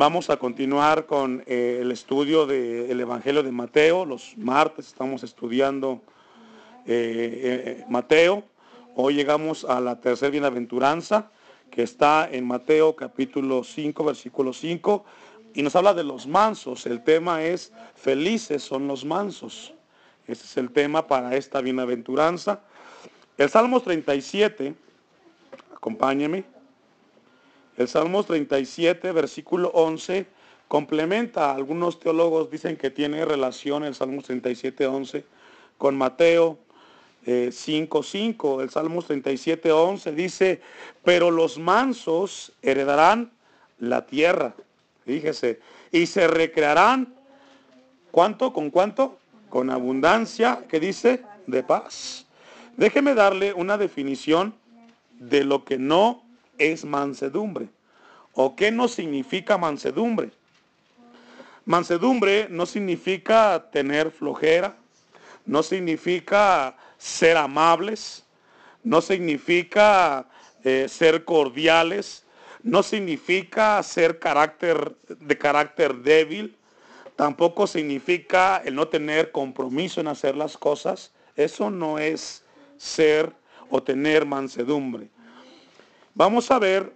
Vamos a continuar con eh, el estudio del Evangelio de Mateo. Los martes estamos estudiando eh, eh, Mateo. Hoy llegamos a la tercera bienaventuranza que está en Mateo capítulo 5, versículo 5. Y nos habla de los mansos. El tema es, felices son los mansos. Ese es el tema para esta bienaventuranza. El Salmo 37, acompáñeme. El Salmo 37, versículo 11, complementa. Algunos teólogos dicen que tiene relación el Salmo 37, 11 con Mateo 5, eh, 5. El Salmo 37, 11 dice, pero los mansos heredarán la tierra. Fíjese, y se recrearán, ¿cuánto? ¿Con cuánto? Con abundancia, que dice, de paz. Déjeme darle una definición de lo que no es mansedumbre? ¿O qué no significa mansedumbre? Mansedumbre no significa tener flojera, no significa ser amables, no significa eh, ser cordiales, no significa ser carácter, de carácter débil, tampoco significa el no tener compromiso en hacer las cosas. Eso no es ser o tener mansedumbre. Vamos a ver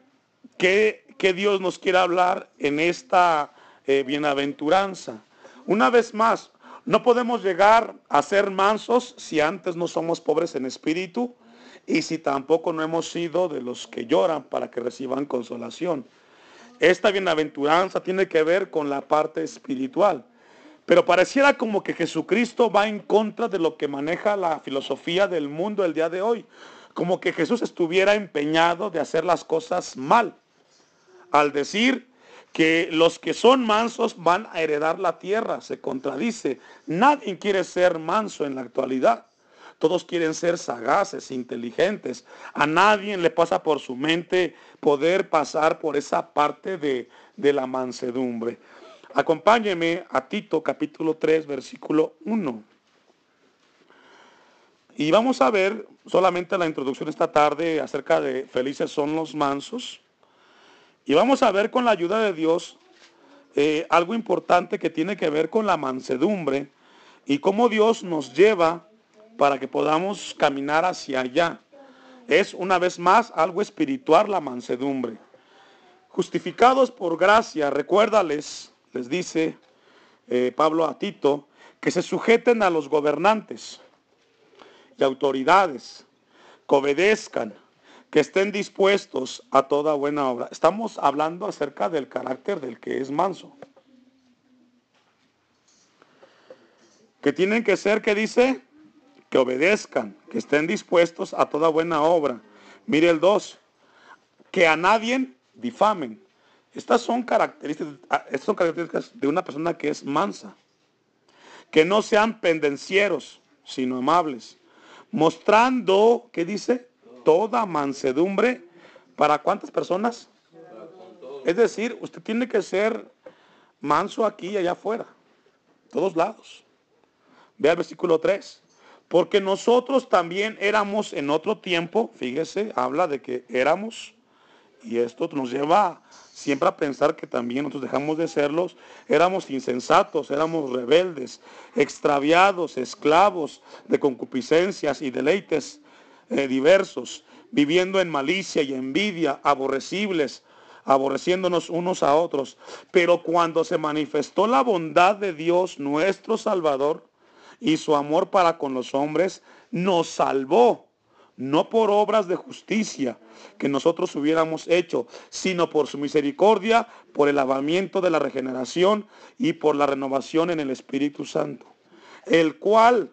qué, Dios nos quiere hablar en esta eh, bienaventuranza. Una vez más, no podemos llegar a ser mansos si antes no somos pobres en espíritu y si tampoco no hemos sido de los que lloran para que reciban consolación. Esta bienaventuranza tiene que ver con la parte espiritual. Pero pareciera como que Jesucristo va en contra de lo que maneja la filosofía del mundo el día de hoy como que Jesús estuviera empeñado de hacer las cosas mal, al decir que los que son mansos van a heredar la tierra, se contradice. Nadie quiere ser manso en la actualidad. Todos quieren ser sagaces, inteligentes. A nadie le pasa por su mente poder pasar por esa parte de, de la mansedumbre. Acompáñeme a Tito capítulo 3, versículo 1. Y vamos a ver solamente la introducción esta tarde acerca de felices son los mansos. Y vamos a ver con la ayuda de Dios eh, algo importante que tiene que ver con la mansedumbre y cómo Dios nos lleva para que podamos caminar hacia allá. Es una vez más algo espiritual la mansedumbre. Justificados por gracia, recuérdales, les dice eh, Pablo a Tito, que se sujeten a los gobernantes y autoridades, que obedezcan, que estén dispuestos a toda buena obra. Estamos hablando acerca del carácter del que es manso. Que tienen que ser, que dice, que obedezcan, que estén dispuestos a toda buena obra. Mire el 2, que a nadie difamen. Estas son características, estas son características de una persona que es mansa. Que no sean pendencieros, sino amables mostrando, ¿qué dice? Toda mansedumbre. ¿Para cuántas personas? Es decir, usted tiene que ser manso aquí y allá afuera, todos lados. Vea el versículo 3. Porque nosotros también éramos en otro tiempo, fíjese, habla de que éramos, y esto nos lleva siempre a pensar que también nosotros dejamos de serlos, éramos insensatos, éramos rebeldes, extraviados, esclavos de concupiscencias y deleites eh, diversos, viviendo en malicia y envidia, aborrecibles, aborreciéndonos unos a otros. Pero cuando se manifestó la bondad de Dios nuestro Salvador y su amor para con los hombres, nos salvó no por obras de justicia que nosotros hubiéramos hecho, sino por su misericordia, por el lavamiento de la regeneración y por la renovación en el Espíritu Santo, el cual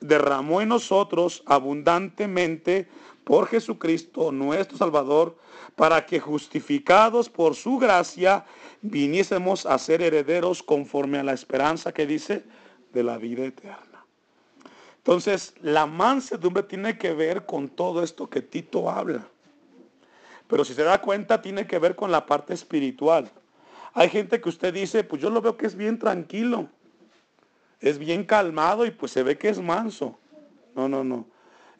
derramó en nosotros abundantemente por Jesucristo nuestro Salvador, para que justificados por su gracia viniésemos a ser herederos conforme a la esperanza que dice de la vida eterna. Entonces, la mansedumbre tiene que ver con todo esto que Tito habla. Pero si se da cuenta, tiene que ver con la parte espiritual. Hay gente que usted dice, pues yo lo veo que es bien tranquilo, es bien calmado y pues se ve que es manso. No, no, no.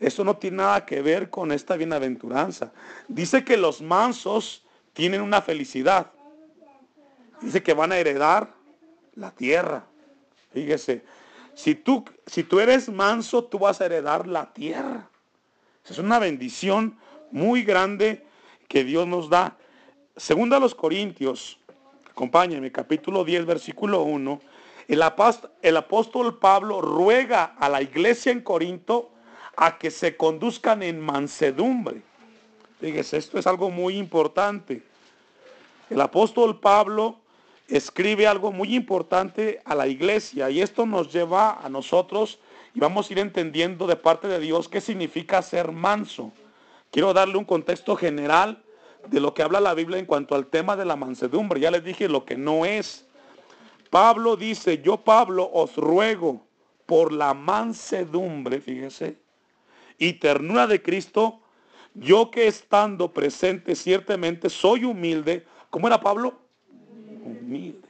Eso no tiene nada que ver con esta bienaventuranza. Dice que los mansos tienen una felicidad. Dice que van a heredar la tierra. Fíjese, si tú, si tú eres manso, tú vas a heredar la tierra. Es una bendición muy grande que Dios nos da. Segunda a los Corintios, acompáñenme, capítulo 10, versículo 1. El apóstol, el apóstol Pablo ruega a la iglesia en Corinto a que se conduzcan en mansedumbre. Fíjese, esto es algo muy importante. El apóstol Pablo escribe algo muy importante a la iglesia y esto nos lleva a nosotros y vamos a ir entendiendo de parte de Dios qué significa ser manso. Quiero darle un contexto general de lo que habla la Biblia en cuanto al tema de la mansedumbre. Ya les dije lo que no es. Pablo dice, yo Pablo os ruego por la mansedumbre, fíjese, y ternura de Cristo, yo que estando presente ciertamente soy humilde. ¿Cómo era Pablo? Humilde.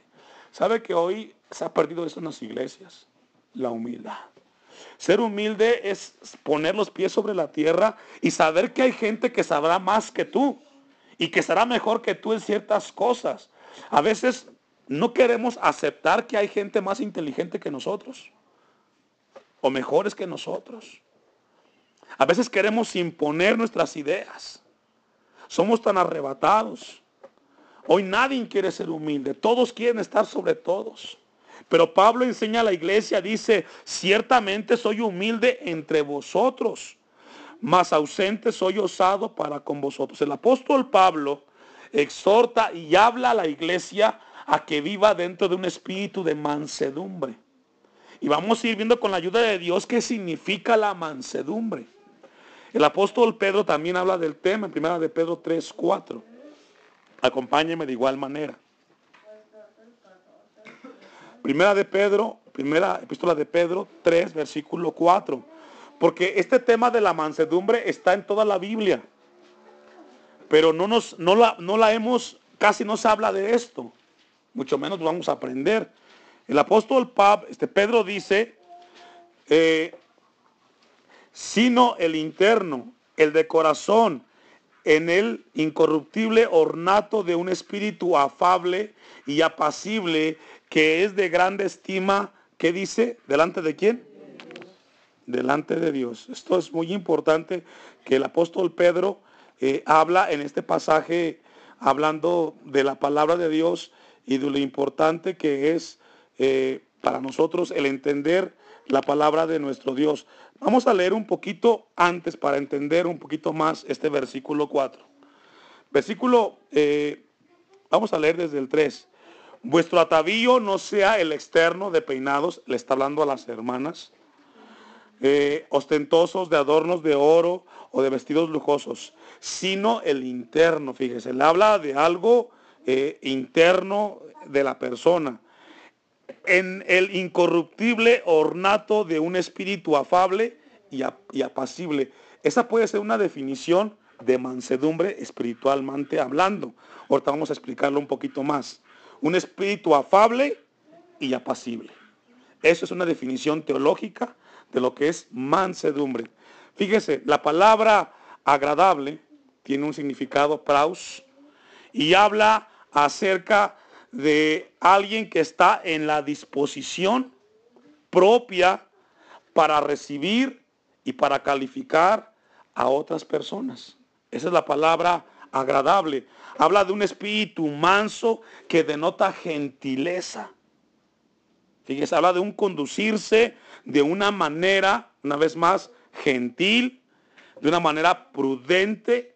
¿Sabe que hoy se ha perdido eso en las iglesias? La humildad. Ser humilde es poner los pies sobre la tierra y saber que hay gente que sabrá más que tú y que será mejor que tú en ciertas cosas. A veces no queremos aceptar que hay gente más inteligente que nosotros o mejores que nosotros. A veces queremos imponer nuestras ideas. Somos tan arrebatados. Hoy nadie quiere ser humilde. Todos quieren estar sobre todos. Pero Pablo enseña a la iglesia, dice, ciertamente soy humilde entre vosotros, mas ausente soy osado para con vosotros. El apóstol Pablo exhorta y habla a la iglesia a que viva dentro de un espíritu de mansedumbre. Y vamos a ir viendo con la ayuda de Dios qué significa la mansedumbre. El apóstol Pedro también habla del tema en primera de Pedro 3, 4. Acompáñeme de igual manera. Primera de Pedro, primera epístola de Pedro 3, versículo 4. Porque este tema de la mansedumbre está en toda la Biblia. Pero no, nos, no, la, no la hemos, casi no se habla de esto. Mucho menos vamos a aprender. El apóstol Pab, este Pedro dice, eh, sino el interno, el de corazón, en el incorruptible ornato de un espíritu afable y apacible que es de grande estima, ¿qué dice? ¿Delante de quién? Delante de Dios. Esto es muy importante que el apóstol Pedro eh, habla en este pasaje, hablando de la palabra de Dios y de lo importante que es eh, para nosotros el entender la palabra de nuestro Dios. Vamos a leer un poquito antes para entender un poquito más este versículo 4. Versículo, eh, vamos a leer desde el 3. Vuestro atavío no sea el externo de peinados, le está hablando a las hermanas, eh, ostentosos de adornos de oro o de vestidos lujosos, sino el interno, fíjese, le habla de algo eh, interno de la persona, en el incorruptible ornato de un espíritu afable y, apacible. Esa puede ser una definición de mansedumbre espiritualmente hablando. Ahorita vamos a explicarlo un poquito más un espíritu afable y apacible. Eso es una definición teológica de lo que es mansedumbre. Fíjese, la palabra agradable tiene un significado praus y habla acerca de alguien que está en la disposición propia para recibir y para calificar a otras personas. Esa es la palabra agradable. Habla de un espíritu manso que denota gentileza. Fíjese, habla de un conducirse de una manera, una vez más, gentil, de una manera prudente,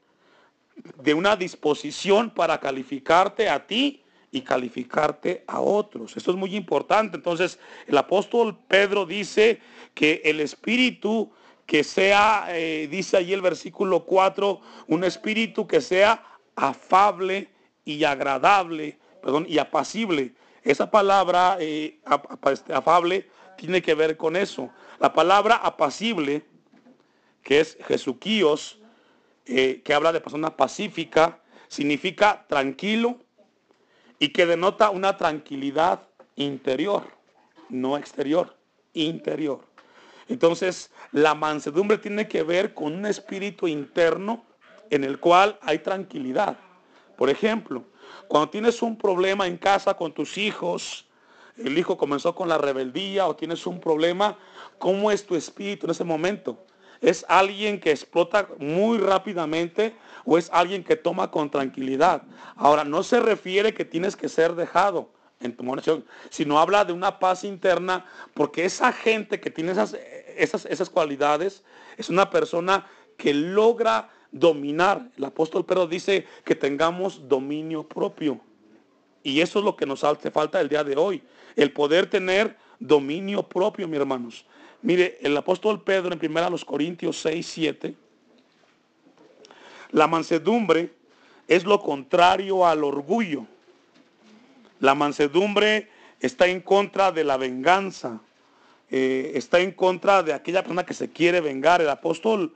de una disposición para calificarte a ti y calificarte a otros. Esto es muy importante. Entonces, el apóstol Pedro dice que el espíritu que sea, eh, dice allí el versículo 4, un espíritu que sea afable y agradable, perdón, y apacible. Esa palabra eh, este, afable tiene que ver con eso. La palabra apacible, que es Jesuquíos, eh, que habla de persona pacífica, significa tranquilo y que denota una tranquilidad interior, no exterior, interior. Entonces, la mansedumbre tiene que ver con un espíritu interno en el cual hay tranquilidad. Por ejemplo, Cuando tienes un problema en casa con tus hijos, el hijo comenzó con la rebeldía o tienes un problema, ¿cómo es tu espíritu en ese momento? ¿Es alguien que explota muy rápidamente o es alguien que toma con tranquilidad? Ahora, no se refiere que tienes que ser dejado en tu oración, sino habla de una paz interna, porque esa gente que tiene esas, esas, esas cualidades es una persona que logra dominar. El apóstol Pedro dice que tengamos dominio propio. Y eso es lo que nos hace falta el día de hoy. El poder tener dominio propio, mis hermanos. Mire, el apóstol Pedro en 1 Corintios 6, 7. La mansedumbre es lo contrario al orgullo. La mansedumbre está en contra de la venganza. Eh, está en contra de aquella persona que se quiere vengar. El apóstol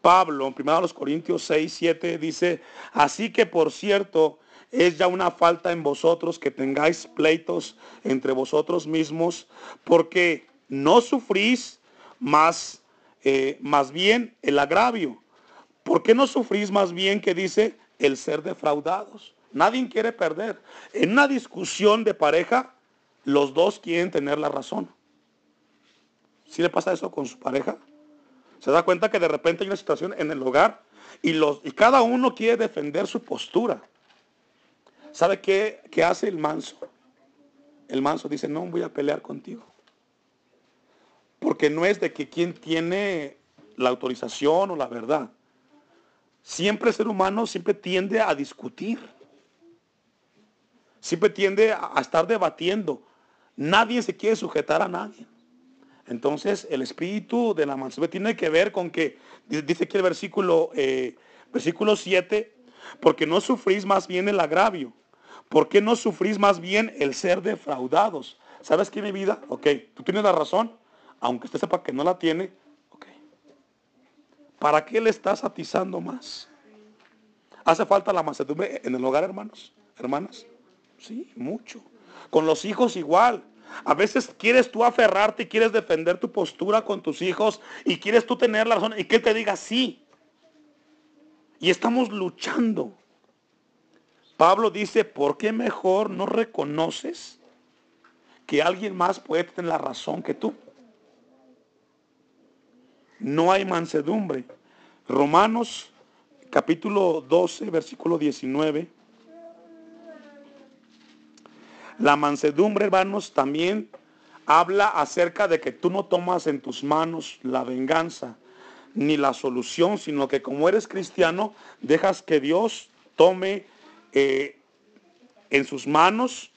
Pablo, en 1 Corintios 6, 7, dice, así que por cierto, es ya una falta en vosotros que tengáis pleitos entre vosotros mismos, porque no sufrís más, eh, más bien el agravio. ¿Por qué no sufrís más bien que dice el ser defraudados? Nadie quiere perder. En una discusión de pareja, los dos quieren tener la razón. ¿Sí le pasa eso con su pareja? Se da cuenta que de repente hay una situación en el hogar y, los, y cada uno quiere defender su postura. ¿Sabe qué, qué hace el manso? El manso dice, no voy a pelear contigo. Porque no es de que quien tiene la autorización o la verdad. Siempre el ser humano siempre tiende a discutir siempre tiende a estar debatiendo. Nadie se quiere sujetar a nadie. Entonces el espíritu de la mansedumbre tiene que ver con que, dice aquí el versículo, eh, versículo 7, porque no sufrís más bien el agravio. ¿Por qué no sufrís más bien el ser defraudados? ¿Sabes qué, mi vida? Ok, tú tienes la razón, aunque usted sepa que no la tiene. Ok. ¿Para qué le estás atizando más? ¿Hace falta la mansedumbre en el hogar, hermanos? Hermanas. Sí, mucho. Con los hijos igual. A veces quieres tú aferrarte y quieres defender tu postura con tus hijos y quieres tú tener la razón y que él te diga sí. Y estamos luchando. Pablo dice, ¿por qué mejor no reconoces que alguien más puede tener la razón que tú? No hay mansedumbre. Romanos capítulo 12, versículo 19. La mansedumbre, hermanos, también habla acerca de que tú no tomas en tus manos la venganza ni la solución, sino que como eres cristiano, dejas que Dios tome eh, en sus manos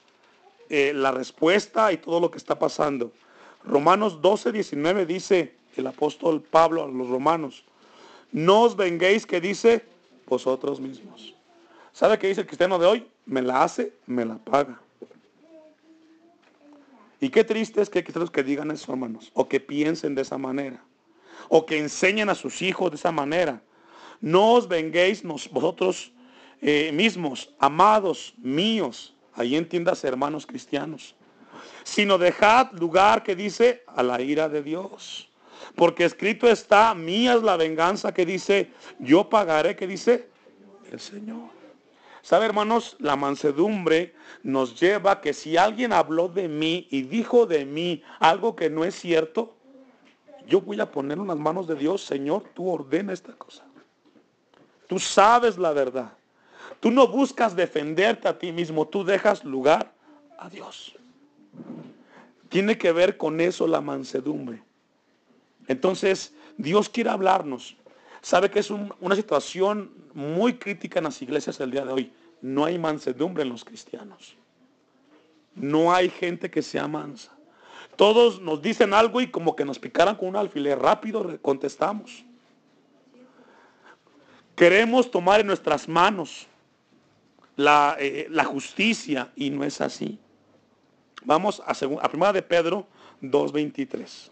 eh, la respuesta y todo lo que está pasando. Romanos 12, 19 dice el apóstol Pablo a los romanos, no os venguéis que dice vosotros mismos. ¿Sabe qué dice el cristiano de hoy? Me la hace, me la paga. Y qué triste es que hay cristianos que digan eso, hermanos, o que piensen de esa manera, o que enseñen a sus hijos de esa manera. No os venguéis vosotros eh, mismos, amados míos, ahí entiendas hermanos cristianos, sino dejad lugar que dice a la ira de Dios. Porque escrito está, mía es la venganza que dice, yo pagaré, que dice el Señor. ¿Sabe, hermanos? La mansedumbre nos lleva a que si alguien habló de mí y dijo de mí algo que no es cierto, yo voy a poner en las manos de Dios, Señor, tú ordena esta cosa. Tú sabes la verdad. Tú no buscas defenderte a ti mismo, tú dejas lugar a Dios. Tiene que ver con eso la mansedumbre. Entonces, Dios quiere hablarnos. Sabe que es una situación muy crítica en las iglesias el día de hoy. No hay mansedumbre en los cristianos. No hay gente que sea mansa. Todos nos dicen algo y como que nos picaran con un alfiler rápido contestamos. Queremos tomar en nuestras manos la, eh, la justicia y no es así. Vamos a, a primera de Pedro 2.23.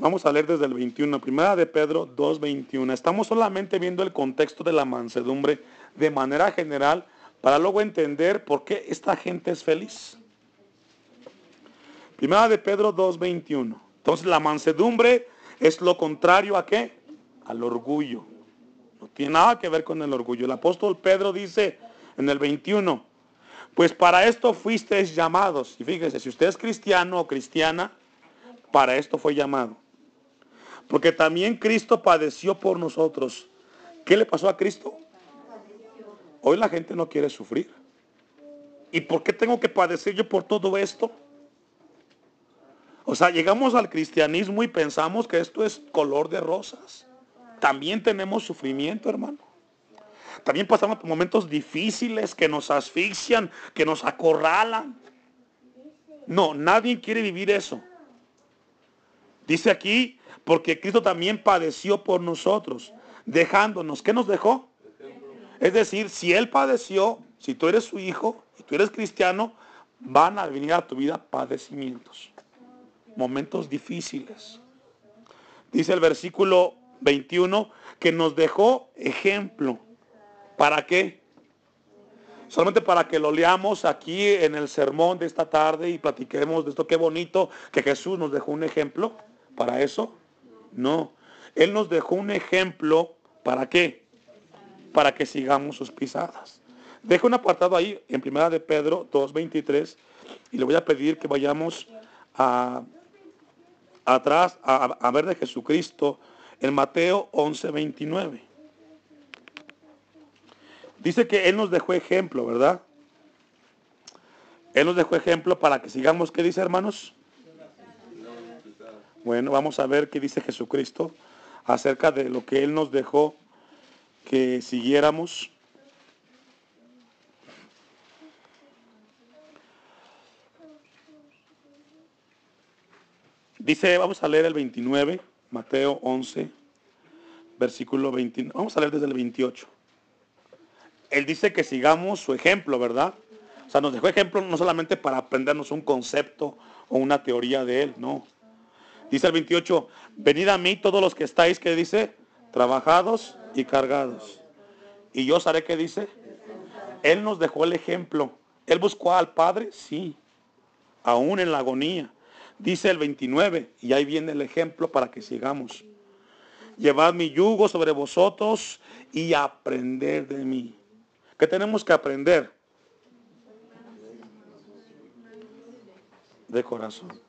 Vamos a leer desde el 21, primera de Pedro 2.21. Estamos solamente viendo el contexto de la mansedumbre de manera general para luego entender por qué esta gente es feliz. Primera de Pedro 2.21. Entonces la mansedumbre es lo contrario a qué? Al orgullo. No tiene nada que ver con el orgullo. El apóstol Pedro dice en el 21, pues para esto fuisteis llamados. Y fíjese, si usted es cristiano o cristiana, para esto fue llamado. Porque también Cristo padeció por nosotros. ¿Qué le pasó a Cristo? Hoy la gente no quiere sufrir. ¿Y por qué tengo que padecer yo por todo esto? O sea, llegamos al cristianismo y pensamos que esto es color de rosas. También tenemos sufrimiento, hermano. También pasamos por momentos difíciles que nos asfixian, que nos acorralan. No, nadie quiere vivir eso. Dice aquí, porque Cristo también padeció por nosotros, dejándonos. ¿Qué nos dejó? Es decir, si Él padeció, si tú eres su hijo y tú eres cristiano, van a venir a tu vida padecimientos, momentos difíciles. Dice el versículo 21 que nos dejó ejemplo. ¿Para qué? Solamente para que lo leamos aquí en el sermón de esta tarde y platiquemos de esto. Qué bonito que Jesús nos dejó un ejemplo. ¿Para eso? No. Él nos dejó un ejemplo. ¿Para qué? Para que sigamos sus pisadas. Dejo un apartado ahí en primera de Pedro 2.23 y le voy a pedir que vayamos a, atrás a, a ver de Jesucristo en Mateo 11.29. Dice que Él nos dejó ejemplo, ¿verdad? Él nos dejó ejemplo para que sigamos. ¿Qué dice, hermanos? Bueno, vamos a ver qué dice Jesucristo acerca de lo que Él nos dejó que siguiéramos. Dice, vamos a leer el 29, Mateo 11, versículo 29. Vamos a leer desde el 28. Él dice que sigamos su ejemplo, ¿verdad? O sea, nos dejó ejemplo no solamente para aprendernos un concepto o una teoría de Él, no. Dice el 28, venid a mí todos los que estáis, que dice, trabajados y cargados. Y yo haré que dice, Él nos dejó el ejemplo. Él buscó al Padre, sí, aún en la agonía. Dice el 29, y ahí viene el ejemplo para que sigamos. Llevad mi yugo sobre vosotros y aprender de mí. ¿Qué tenemos que aprender? De corazón.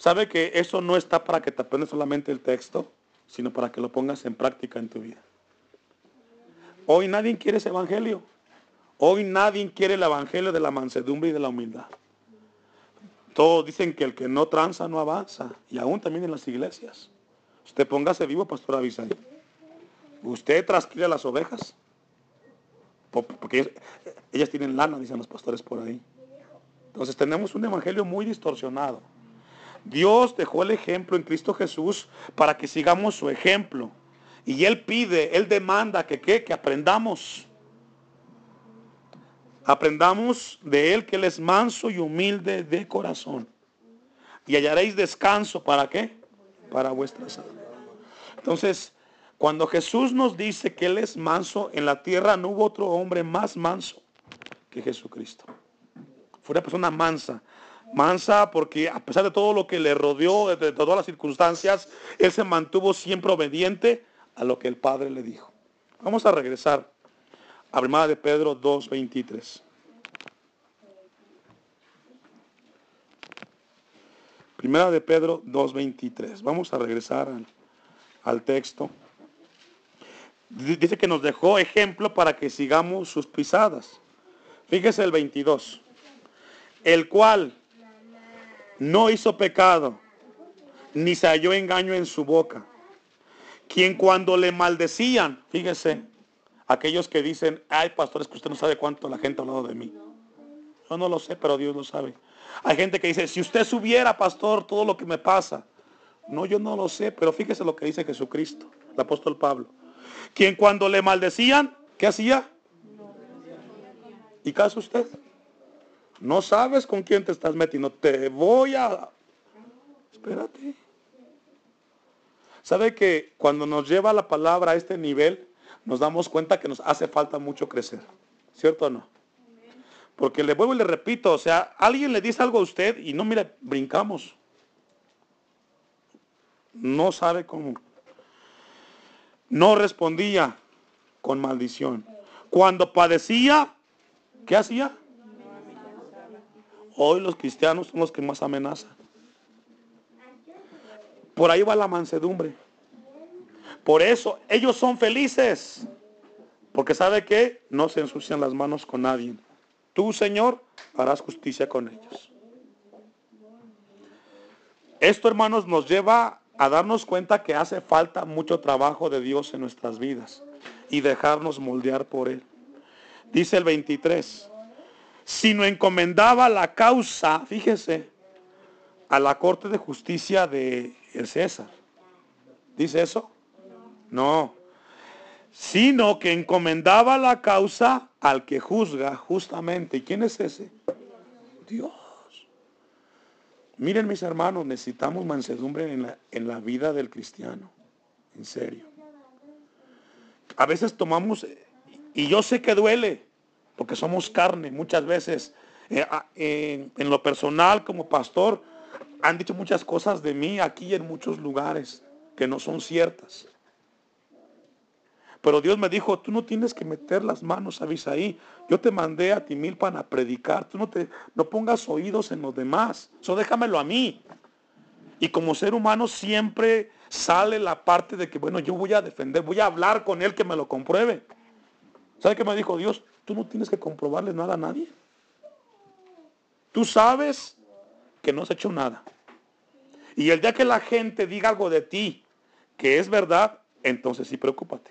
¿Sabe que eso no está para que te aprendas solamente el texto, sino para que lo pongas en práctica en tu vida? Hoy nadie quiere ese evangelio. Hoy nadie quiere el evangelio de la mansedumbre y de la humildad. Todos dicen que el que no tranza no avanza. Y aún también en las iglesias. Usted póngase vivo, pastor Abisaí. Usted trasquila las ovejas. Porque ellas, tienen lana, dicen los pastores por ahí. Entonces tenemos un evangelio muy distorsionado. Dios dejó el ejemplo en Cristo Jesús para que sigamos su ejemplo. Y Él pide, Él demanda que, que aprendamos. Aprendamos de Él que Él es manso y humilde de corazón. Y hallaréis descanso. ¿Para qué? Para vuestras almas. Entonces, cuando Jesús nos dice que Él es manso, en la tierra no hubo otro hombre más manso que Jesucristo. Fue una persona mansa. Mansa porque a pesar de todo lo que le rodeó, de todas las circunstancias, Él se mantuvo siempre obediente a lo que el Padre le dijo. Vamos a regresar a Primera de Pedro 2.23. Primera de Pedro 2.23. Vamos a regresar al, texto. Dice que nos dejó ejemplo para que sigamos sus pisadas. Fíjese el 22. El cual no hizo pecado, ni se halló engaño en su boca. Quien cuando le maldecían, fíjese, aquellos que dicen, ay pastores, que usted no sabe cuánto la gente ha hablado de mí. Yo no lo sé, pero Dios lo sabe. Hay gente que dice, si usted subiera, pastor, todo lo que me pasa. No, yo no lo sé, pero fíjese lo que dice Jesucristo, el apóstol Pablo. Quien cuando le maldecían, ¿qué hacía? ¿Y caso usted? No sabes con quién te estás metiendo. Te voy a... Espérate. ¿Sabe que cuando nos lleva la palabra a este nivel, nos damos cuenta que nos hace falta mucho crecer? ¿Cierto o no? Porque le vuelvo y le repito, o sea, alguien le dice algo a usted y no, mire, brincamos. No sabe cómo. No respondía. con maldición. Cuando padecía, ¿qué hacía? Hoy los cristianos son los que más amenazan. Por ahí va la mansedumbre. Por eso ellos son felices. Porque sabe que no se ensucian las manos con nadie. Tú, Señor, harás justicia con ellos. Esto, hermanos, nos lleva a darnos cuenta que hace falta mucho trabajo de Dios en nuestras vidas y dejarnos moldear por Él. Dice el 23, si no encomendaba la causa, fíjese, a la Corte de Justicia de César. ¿Dice eso? No. Sino que encomendaba la causa al que juzga justamente. ¿Y quién es ese? Dios. Miren mis hermanos, necesitamos mansedumbre en la, en la vida del cristiano. En serio. A veces tomamos, y yo sé que duele, porque somos carne muchas veces. Eh, en lo personal como pastor, han dicho muchas cosas de mí aquí en muchos lugares que no son ciertas. Pero Dios me dijo, tú no tienes que meter las manos a Bisaí. Yo te mandé a Timilpan a predicar. Tú no, te, no pongas oídos en los demás. Eso déjamelo a mí. Y como ser humano siempre sale la parte de que, bueno, yo voy a defender, voy a hablar con él que me lo compruebe. ¿Sabe qué me dijo Dios? Tú no tienes que comprobarle nada a nadie. Tú sabes que no has hecho nada. Y el día que la gente diga algo de ti que es verdad, entonces sí preocúpate.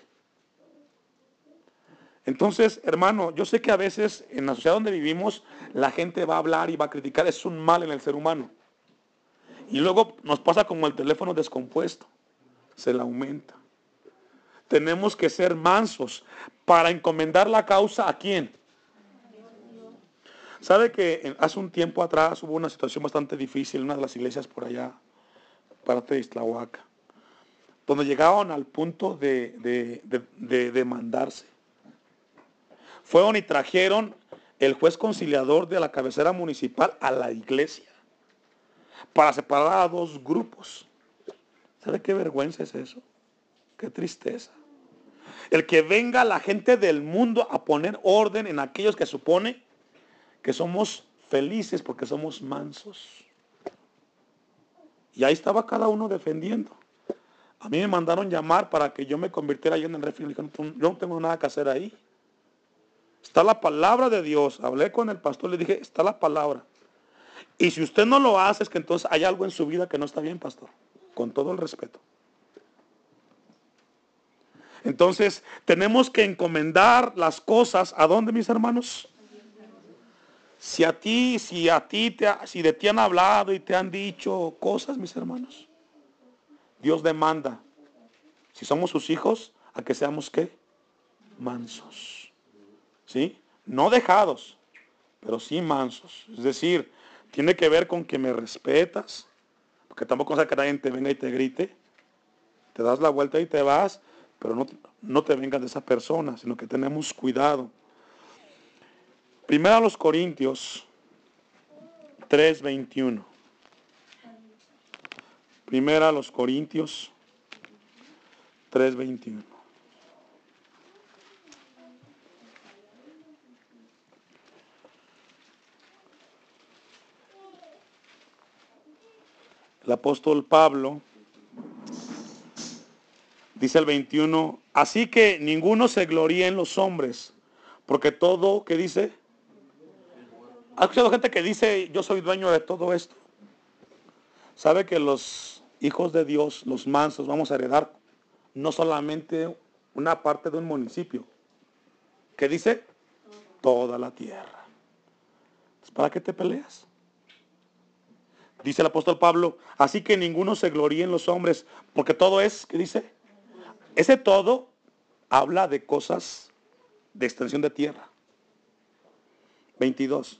Entonces, hermano, yo sé que a veces en la sociedad donde vivimos la gente va a hablar y va a criticar, es un mal en el ser humano. Y luego nos pasa como el teléfono descompuesto, se le aumenta. Tenemos que ser mansos para encomendar la causa a quién? ¿Sabe que hace un tiempo atrás hubo una situación bastante difícil en una de las iglesias por allá, parte de Islahuaca, donde llegaron al punto de, de demandarse? Fueron y trajeron el juez conciliador de la cabecera municipal a la iglesia para separar a dos grupos. ¿Sabe qué vergüenza es eso? Qué tristeza. El que venga la gente del mundo a poner orden en aquellos que supone que somos felices porque somos mansos. Y ahí estaba cada uno defendiendo. A mí me mandaron llamar para que yo me convirtiera ahí en el refri. Yo no tengo nada que hacer ahí. Está la palabra de Dios. Hablé con el pastor, le dije, está la palabra. Y si usted no lo hace, es que entonces hay algo en su vida que no está bien, pastor. Con todo el respeto. Entonces, tenemos que encomendar las cosas. ¿A dónde, mis hermanos? Si a ti, si a ti, te, si de ti han hablado y te han dicho cosas, mis hermanos, Dios demanda, si somos sus hijos, a que seamos qué? Mansos. ¿Sí? No dejados, pero sí mansos. Es decir, tiene que ver con que me respetas, porque tampoco sea que nadie te venga y te grite. Te das la vuelta y te vas, pero no, no te vengas de esa persona, sino que tenemos cuidado. Primero a los Corintios 3:21. Primero a los Corintios 3:21. El apóstol Pablo dice el 21, así que ninguno se gloríe en los hombres, porque todo, ¿qué dice? ¿Ha escuchado gente que dice, yo soy dueño de todo esto? ¿Sabe que los hijos de Dios, los mansos, vamos a heredar no solamente una parte de un municipio? ¿Qué dice? Toda la tierra. ¿Para qué te peleas? Dice el apóstol Pablo, así que ninguno se gloríe en los hombres, porque todo es, ¿qué dice? Ese todo habla de cosas de extensión de tierra. 22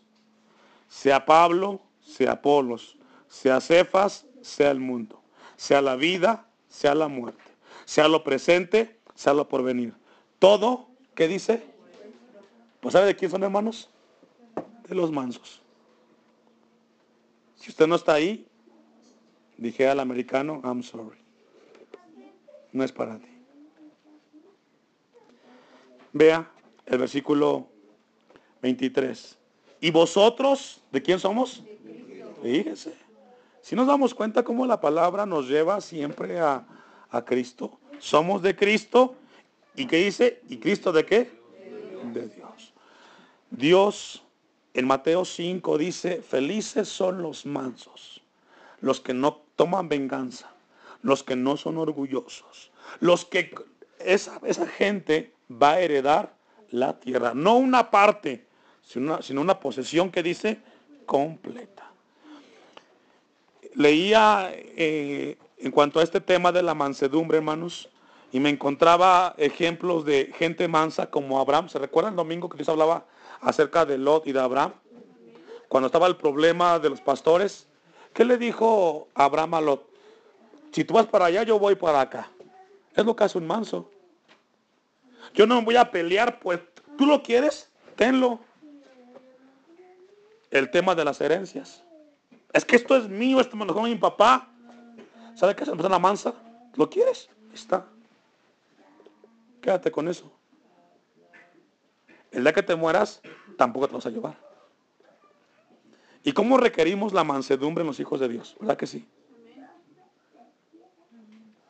sea Pablo, sea Apolos, sea Cefas, sea el mundo, sea la vida, sea la muerte, sea lo presente, sea lo porvenir. Todo, ¿qué dice? Pues ¿sabe de quién son hermanos? De los mansos. Si usted no está ahí, dije al americano, I'm sorry. No es para ti. Vea el versículo 23. ¿Y vosotros de quién somos? Fíjese. Si nos damos cuenta cómo la palabra nos lleva siempre a, a Cristo. Somos de Cristo. ¿Y qué dice? ¿Y Cristo de qué? De Dios. Dios en Mateo 5 dice, felices son los mansos, los que no toman venganza, los que no son orgullosos, los que esa, esa gente va a heredar la tierra, no una parte, sino una, posesión que dice completa. Leía eh, en cuanto a este tema de la mansedumbre, hermanos, y me encontraba ejemplos de gente mansa como Abraham. ¿Se recuerda el domingo que Dios hablaba acerca de Lot y de Abraham? Cuando estaba el problema de los pastores, ¿qué le dijo Abraham a Lot? Si tú vas para allá, yo voy para acá. Es lo que hace un manso. Yo no me voy a pelear, pues tú lo quieres, tenlo. El tema de las herencias. Es que esto es mío, esto me lo dejó mi papá. ¿Sabe qué es persona mansa? ¿Lo quieres? Está. Quédate con eso. El día que te mueras, tampoco te vas a llevar. ¿Y cómo requerimos la mansedumbre en los hijos de Dios? ¿Verdad que sí?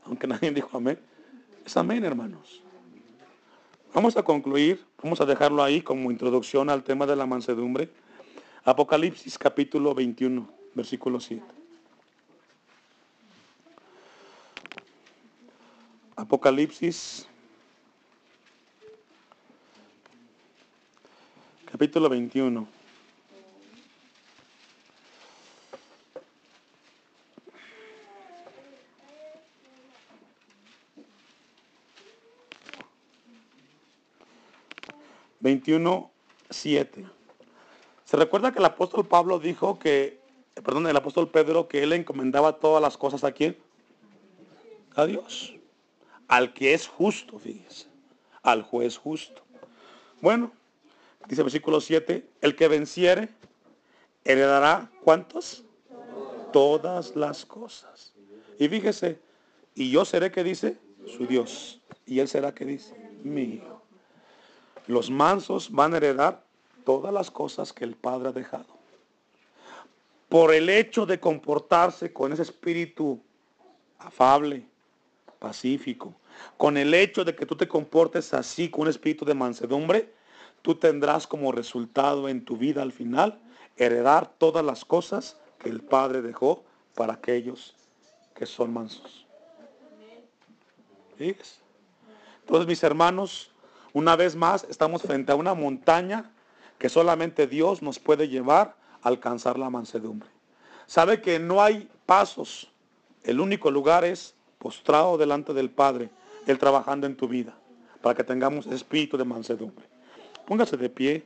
Aunque nadie dijo amén. Es amén, hermanos. Vamos a concluir, vamos a dejarlo ahí como introducción al tema de la mansedumbre. Apocalipsis capítulo 21, versículo 7. Apocalipsis capítulo 21. Veintiuno, siete. Se recuerda que el apóstol Pablo dijo que, perdón, el apóstol Pedro, que él encomendaba todas las cosas a quién? A Dios. Al que es justo, fíjese. Al juez justo. Bueno, dice el versículo 7, el que venciere heredará cuántos? Todas las cosas. Y fíjese, y yo seré que dice su Dios. Y él será que dice mío. Los mansos van a heredar todas las cosas que el Padre ha dejado. Por el hecho de comportarse con ese espíritu afable, pacífico, con el hecho de que tú te comportes así con un espíritu de mansedumbre, tú tendrás como resultado en tu vida al final heredar todas las cosas que el Padre dejó para aquellos que son mansos. ¿Fíjense? Entonces, mis hermanos, una vez más estamos frente a una montaña que solamente Dios nos puede llevar a alcanzar la mansedumbre. Sabe que no hay pasos. El único lugar es postrado delante del Padre, Él trabajando en tu vida, para que tengamos espíritu de mansedumbre. Póngase de pie.